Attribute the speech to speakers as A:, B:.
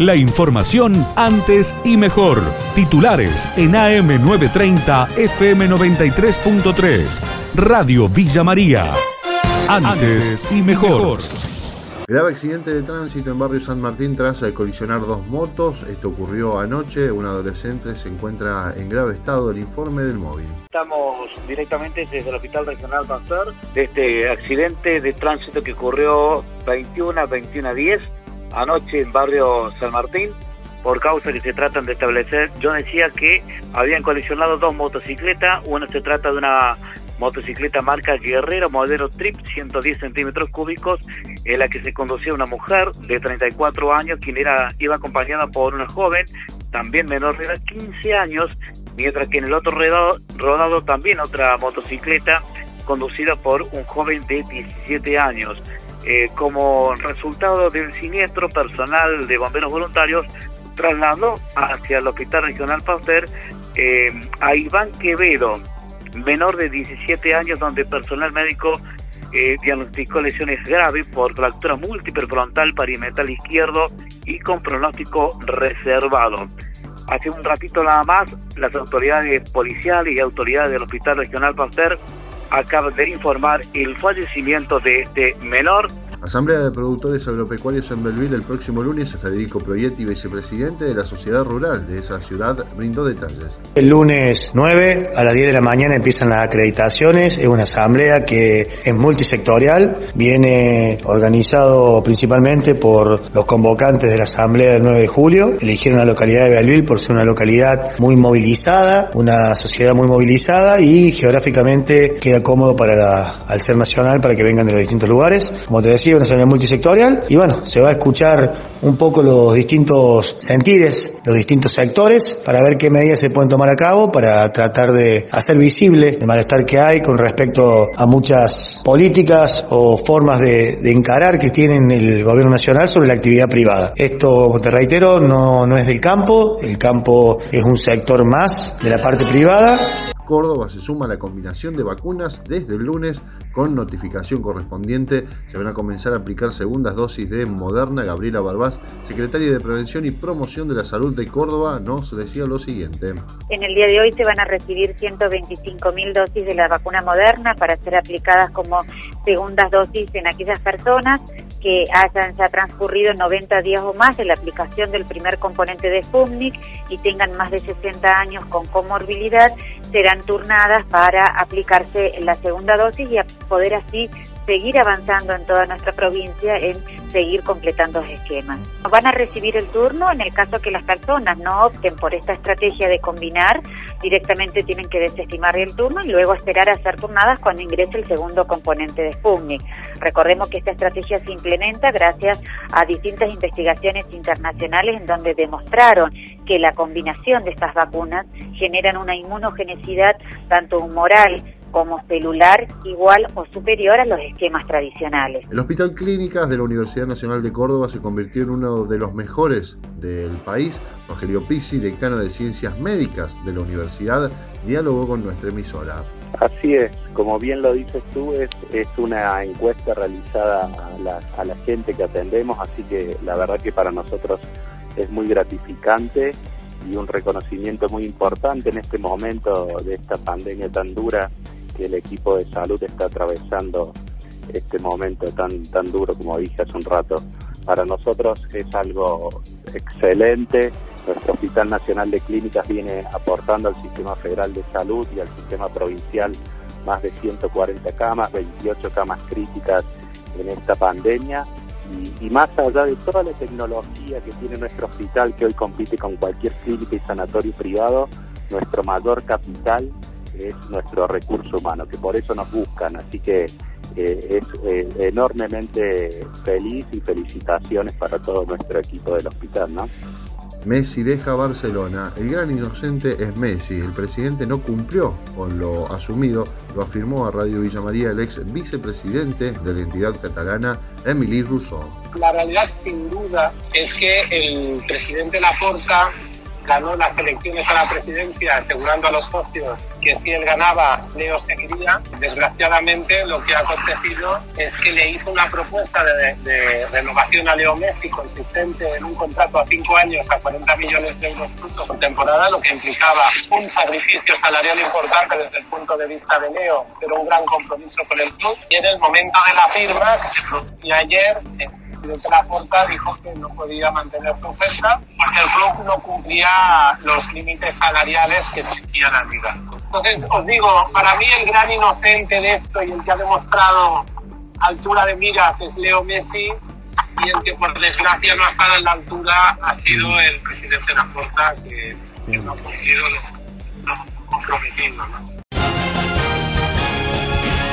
A: La información antes y mejor. Titulares en AM930 FM93.3. Radio Villa María. Antes y mejor.
B: Grave accidente de tránsito en barrio San Martín tras colisionar dos motos. Esto ocurrió anoche. Un adolescente se encuentra en grave estado. El informe del móvil.
C: Estamos directamente desde el Hospital Regional Pastor de este accidente de tránsito que ocurrió 21 a 21 a 10 anoche en barrio San Martín por causa que se tratan de establecer. Yo decía que habían colisionado dos motocicletas, una se trata de una motocicleta marca Guerrero, modelo Trip, 110 centímetros cúbicos, en la que se conducía una mujer de 34 años, quien era, iba acompañada por una joven, también menor de edad, 15 años, mientras que en el otro rodado, rodado también otra motocicleta conducida por un joven de 17 años. Eh, como resultado del siniestro, personal de bomberos voluntarios trasladó hacia el Hospital Regional Pasteur eh, a Iván Quevedo, menor de 17 años, donde personal médico eh, diagnosticó lesiones graves por fractura múltiple frontal parimetal izquierdo y con pronóstico reservado. Hace un ratito nada más, las autoridades policiales y autoridades del Hospital Regional Pasteur acaban de informar el fallecimiento de este menor
B: Asamblea de Productores Agropecuarios en Belville el próximo lunes, Federico Proietti, vicepresidente de la Sociedad Rural de esa ciudad, brindó detalles.
D: El lunes 9 a las 10 de la mañana empiezan las acreditaciones, es una asamblea que es multisectorial, viene organizado principalmente por los convocantes de la asamblea del 9 de julio, eligieron la localidad de Belville por ser una localidad muy movilizada, una sociedad muy movilizada y geográficamente queda cómodo para la, al ser nacional para que vengan de los distintos lugares. Como te decía, una asamblea multisectorial. Y bueno, se va a escuchar un poco los distintos sentires, los distintos sectores para ver qué medidas se pueden tomar a cabo para tratar de hacer visible el malestar que hay con respecto a muchas políticas o formas de, de encarar que tienen el gobierno nacional sobre la actividad privada. Esto, te reitero, no, no es del campo, el campo es un sector más de la parte privada
B: Córdoba se suma a la combinación de vacunas desde el lunes con notificación correspondiente. Se van a comenzar a aplicar segundas dosis de Moderna. Gabriela Barbás, secretaria de Prevención y Promoción de la Salud de Córdoba, nos decía lo siguiente.
E: En el día de hoy se van a recibir 125 mil dosis de la vacuna Moderna para ser aplicadas como segundas dosis en aquellas personas que hayan ya transcurrido 90 días o más de la aplicación del primer componente de Sputnik y tengan más de 60 años con comorbilidad serán turnadas para aplicarse la segunda dosis y poder así seguir avanzando en toda nuestra provincia en seguir completando los esquemas. Van a recibir el turno en el caso que las personas no opten por esta estrategia de combinar, directamente tienen que desestimar el turno y luego esperar a ser turnadas cuando ingrese el segundo componente de Sputnik. Recordemos que esta estrategia se implementa gracias a distintas investigaciones internacionales en donde demostraron que la combinación de estas vacunas generan una inmunogenicidad tanto humoral como celular igual o superior a los esquemas tradicionales.
B: El Hospital Clínicas de la Universidad Nacional de Córdoba se convirtió en uno de los mejores del país. Rogelio Pizzi, decano de Ciencias Médicas de la universidad, dialogó con nuestra emisora.
F: Así es, como bien lo dices tú, es, es una encuesta realizada a la, a la gente que atendemos, así que la verdad que para nosotros es muy gratificante y un reconocimiento muy importante en este momento de esta pandemia tan dura que el equipo de salud está atravesando este momento tan tan duro como dije hace un rato. Para nosotros es algo excelente. Nuestro Hospital Nacional de Clínicas viene aportando al Sistema Federal de Salud y al Sistema Provincial más de 140 camas, 28 camas críticas en esta pandemia y, más allá de toda la tecnología que tiene nuestro hospital, que hoy compite con cualquier clínica y sanatorio privado, nuestro mayor capital es nuestro recurso humano, que por eso nos buscan. Así que eh, es eh, enormemente feliz y felicitaciones para todo nuestro equipo del hospital, ¿no?
B: Messi deja Barcelona. El gran inocente es Messi. El presidente no cumplió con lo asumido, lo afirmó a Radio Villa María el ex vicepresidente de la entidad catalana, Emily Rousseau.
G: La realidad, sin duda, es que el presidente Laporta ganó las elecciones a la presidencia asegurando a los socios que si él ganaba, Leo seguiría. Desgraciadamente lo que ha acontecido es que le hizo una propuesta de, renovación a Leo Messi consistente en un contrato a cinco años a 40 millones de euros brutos por temporada, lo que implicaba un sacrificio salarial importante desde el punto de vista de Leo, pero un gran compromiso con el club. Y en el momento de la firma, que se producía ayer, el presidente Laporta dijo que no podía mantener su oferta porque el club no cumplía los límites salariales que exigía la liga. Entonces, os digo, para mí el gran inocente de esto y el que ha demostrado altura de miras es Leo Messi y el que por desgracia no ha estado en la altura ha sido el presidente Laporta que, que no ha cumplido lo, lo. ¿no?